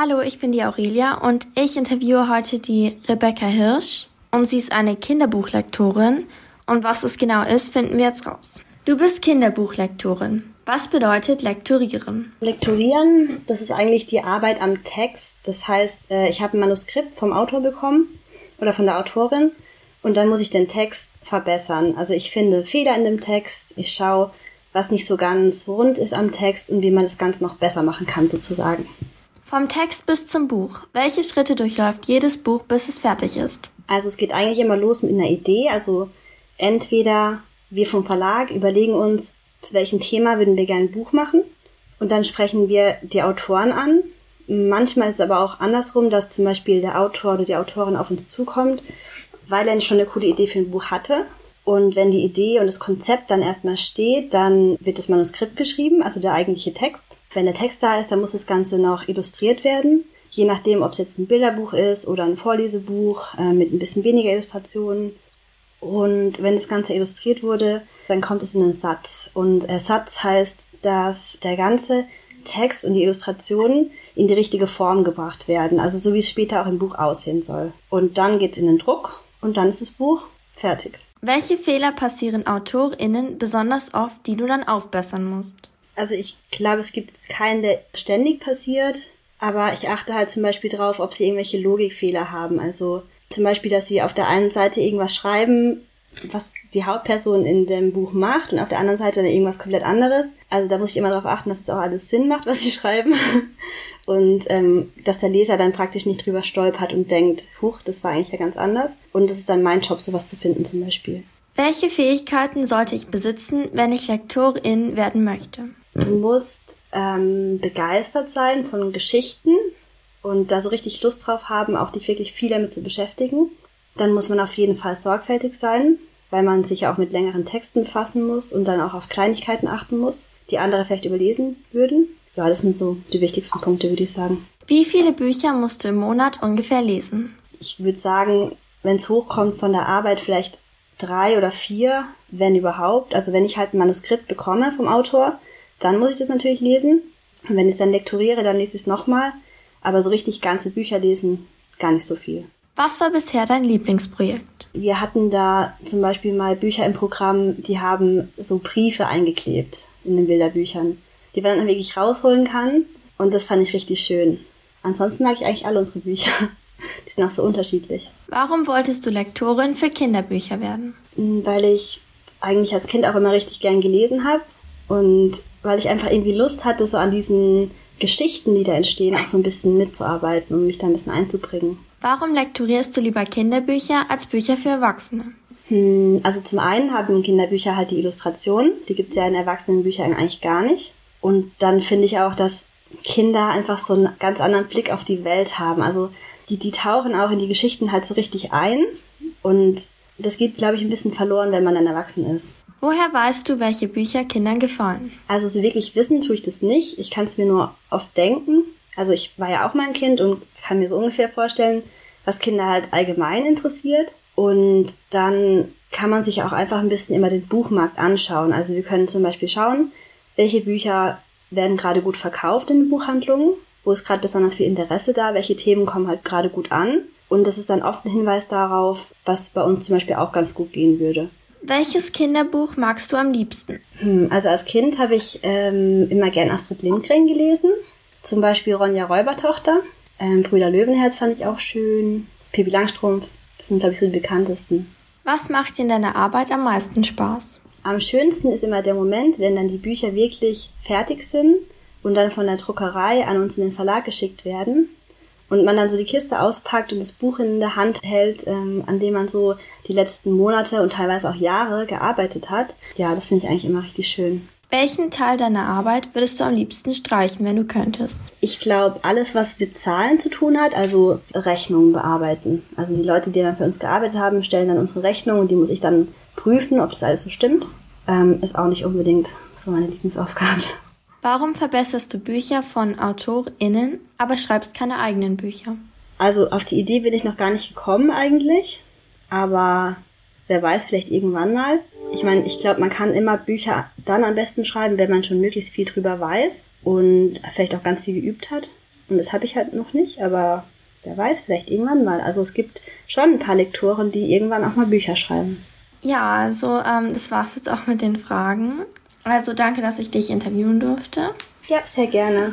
Hallo, ich bin die Aurelia und ich interviewe heute die Rebecca Hirsch und sie ist eine Kinderbuchlektorin und was es genau ist, finden wir jetzt raus. Du bist Kinderbuchlektorin. Was bedeutet lektorieren? Lektorieren, das ist eigentlich die Arbeit am Text. Das heißt, äh, ich habe ein Manuskript vom Autor bekommen oder von der Autorin und dann muss ich den Text verbessern. Also ich finde Fehler in dem Text, ich schaue, was nicht so ganz rund ist am Text und wie man das Ganze noch besser machen kann sozusagen. Vom Text bis zum Buch. Welche Schritte durchläuft jedes Buch, bis es fertig ist? Also es geht eigentlich immer los mit einer Idee. Also entweder wir vom Verlag überlegen uns, zu welchem Thema würden wir gerne ein Buch machen. Und dann sprechen wir die Autoren an. Manchmal ist es aber auch andersrum, dass zum Beispiel der Autor oder die Autorin auf uns zukommt, weil er schon eine coole Idee für ein Buch hatte. Und wenn die Idee und das Konzept dann erstmal steht, dann wird das Manuskript geschrieben, also der eigentliche Text. Wenn der Text da ist, dann muss das Ganze noch illustriert werden. Je nachdem, ob es jetzt ein Bilderbuch ist oder ein Vorlesebuch äh, mit ein bisschen weniger Illustrationen. Und wenn das Ganze illustriert wurde, dann kommt es in einen Satz. Und äh, Satz heißt, dass der ganze Text und die Illustrationen in die richtige Form gebracht werden. Also so wie es später auch im Buch aussehen soll. Und dann geht es in den Druck und dann ist das Buch fertig. Welche Fehler passieren AutorInnen besonders oft, die du dann aufbessern musst? Also ich glaube, es gibt keinen, der ständig passiert, aber ich achte halt zum Beispiel drauf, ob sie irgendwelche Logikfehler haben. Also zum Beispiel, dass sie auf der einen Seite irgendwas schreiben, was die Hauptperson in dem Buch macht und auf der anderen Seite dann irgendwas komplett anderes. Also da muss ich immer darauf achten, dass es auch alles Sinn macht, was sie schreiben. Und ähm, dass der Leser dann praktisch nicht drüber stolpert und denkt, huch, das war eigentlich ja ganz anders. Und das ist dann mein Job, sowas zu finden zum Beispiel. Welche Fähigkeiten sollte ich besitzen, wenn ich Lektorin werden möchte? Du musst ähm, begeistert sein von Geschichten und da so richtig Lust drauf haben, auch dich wirklich viel damit zu beschäftigen. Dann muss man auf jeden Fall sorgfältig sein, weil man sich auch mit längeren Texten befassen muss und dann auch auf Kleinigkeiten achten muss, die andere vielleicht überlesen würden. Ja, das sind so die wichtigsten Punkte, würde ich sagen. Wie viele Bücher musst du im Monat ungefähr lesen? Ich würde sagen, wenn es hochkommt von der Arbeit, vielleicht drei oder vier, wenn überhaupt. Also wenn ich halt ein Manuskript bekomme vom Autor, dann muss ich das natürlich lesen. Und wenn ich es dann lektoriere, dann lese ich es nochmal. Aber so richtig ganze Bücher lesen, gar nicht so viel. Was war bisher dein Lieblingsprojekt? Wir hatten da zum Beispiel mal Bücher im Programm, die haben so Briefe eingeklebt in den Bilderbüchern, die man dann wirklich rausholen kann. Und das fand ich richtig schön. Ansonsten mag ich eigentlich alle unsere Bücher. Die sind auch so unterschiedlich. Warum wolltest du Lektorin für Kinderbücher werden? Weil ich eigentlich als Kind auch immer richtig gern gelesen habe und weil ich einfach irgendwie Lust hatte, so an diesen Geschichten, die da entstehen, auch so ein bisschen mitzuarbeiten und mich da ein bisschen einzubringen. Warum lektorierst du lieber Kinderbücher als Bücher für Erwachsene? Hm, also zum einen haben Kinderbücher halt die Illustration, die gibt's ja in Erwachsenenbüchern eigentlich gar nicht. Und dann finde ich auch, dass Kinder einfach so einen ganz anderen Blick auf die Welt haben. Also die, die tauchen auch in die Geschichten halt so richtig ein. Und das geht, glaube ich, ein bisschen verloren, wenn man dann erwachsen ist. Woher weißt du, welche Bücher Kindern gefallen? Also so wirklich wissen tue ich das nicht. Ich kann es mir nur oft denken. Also ich war ja auch mal ein Kind und kann mir so ungefähr vorstellen, was Kinder halt allgemein interessiert. Und dann kann man sich auch einfach ein bisschen immer den Buchmarkt anschauen. Also wir können zum Beispiel schauen, welche Bücher werden gerade gut verkauft in den Buchhandlungen, wo ist gerade besonders viel Interesse da, welche Themen kommen halt gerade gut an. Und das ist dann oft ein Hinweis darauf, was bei uns zum Beispiel auch ganz gut gehen würde. Welches Kinderbuch magst du am liebsten? Hm, also als Kind habe ich ähm, immer gern Astrid Lindgren gelesen. Zum Beispiel Ronja Räubertochter. Ähm, Brüder Löwenherz fand ich auch schön. Pippi Langstrumpf. Das sind, glaube ich, so die bekanntesten. Was macht dir in deiner Arbeit am meisten Spaß? Am schönsten ist immer der Moment, wenn dann die Bücher wirklich fertig sind und dann von der Druckerei an uns in den Verlag geschickt werden und man dann so die Kiste auspackt und das Buch in der Hand hält, ähm, an dem man so die letzten Monate und teilweise auch Jahre gearbeitet hat. Ja, das finde ich eigentlich immer richtig schön. Welchen Teil deiner Arbeit würdest du am liebsten streichen, wenn du könntest? Ich glaube, alles, was mit Zahlen zu tun hat, also Rechnungen bearbeiten. Also die Leute, die dann für uns gearbeitet haben, stellen dann unsere Rechnung und die muss ich dann prüfen, ob das alles so stimmt. Ähm, ist auch nicht unbedingt so meine Lieblingsaufgabe. Warum verbesserst du Bücher von AutorInnen, aber schreibst keine eigenen Bücher? Also auf die Idee bin ich noch gar nicht gekommen eigentlich, aber wer weiß, vielleicht irgendwann mal. Ich meine, ich glaube, man kann immer Bücher dann am besten schreiben, wenn man schon möglichst viel drüber weiß und vielleicht auch ganz viel geübt hat. Und das habe ich halt noch nicht, aber wer weiß, vielleicht irgendwann mal. Also es gibt schon ein paar Lektoren, die irgendwann auch mal Bücher schreiben. Ja, also ähm, das war's jetzt auch mit den Fragen. Also danke, dass ich dich interviewen durfte. Ja, sehr gerne.